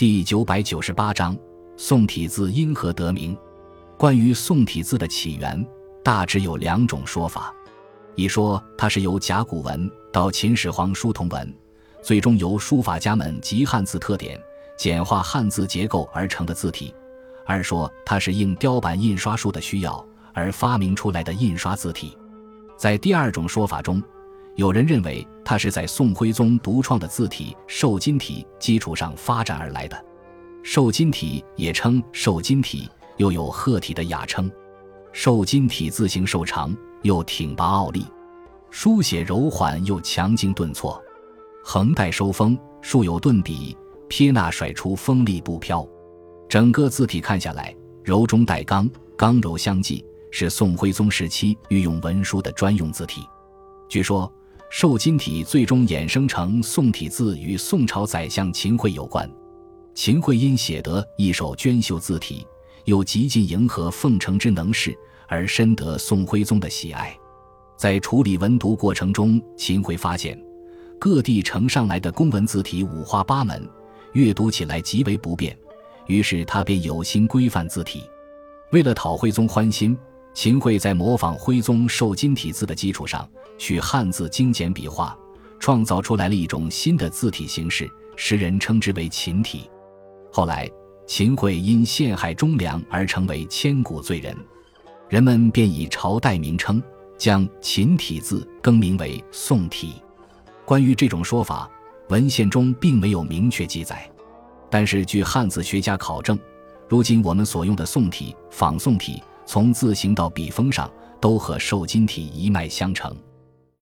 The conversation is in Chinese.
第九百九十八章宋体字因何得名？关于宋体字的起源，大致有两种说法：一说它是由甲骨文到秦始皇书同文，最终由书法家们集汉字特点、简化汉字结构而成的字体；二说它是应雕版印刷术的需要而发明出来的印刷字体。在第二种说法中，有人认为它是在宋徽宗独创的字体瘦金体基础上发展而来的。瘦金体也称瘦金体，又有鹤体的雅称。瘦金体字形瘦长，又挺拔傲立，书写柔缓又强劲顿挫，横带收锋，竖有顿笔，撇捺甩出锋利不飘。整个字体看下来，柔中带刚，刚柔相济。是宋徽宗时期御用文书的专用字体。据说瘦金体最终衍生成宋体字，与宋朝宰相秦桧有关。秦桧因写得一手娟秀字体，又极尽迎合奉承之能事，而深得宋徽宗的喜爱。在处理文牍过程中，秦桧发现各地呈上来的公文字体五花八门，阅读起来极为不便，于是他便有心规范字体。为了讨徽宗欢心。秦桧在模仿徽宗瘦金体字的基础上，取汉字精简笔画，创造出来了一种新的字体形式，时人称之为秦体。后来，秦桧因陷害忠良而成为千古罪人，人们便以朝代名称将秦体字更名为宋体。关于这种说法，文献中并没有明确记载，但是据汉字学家考证，如今我们所用的宋体、仿宋体。从字形到笔锋上，都和瘦金体一脉相承。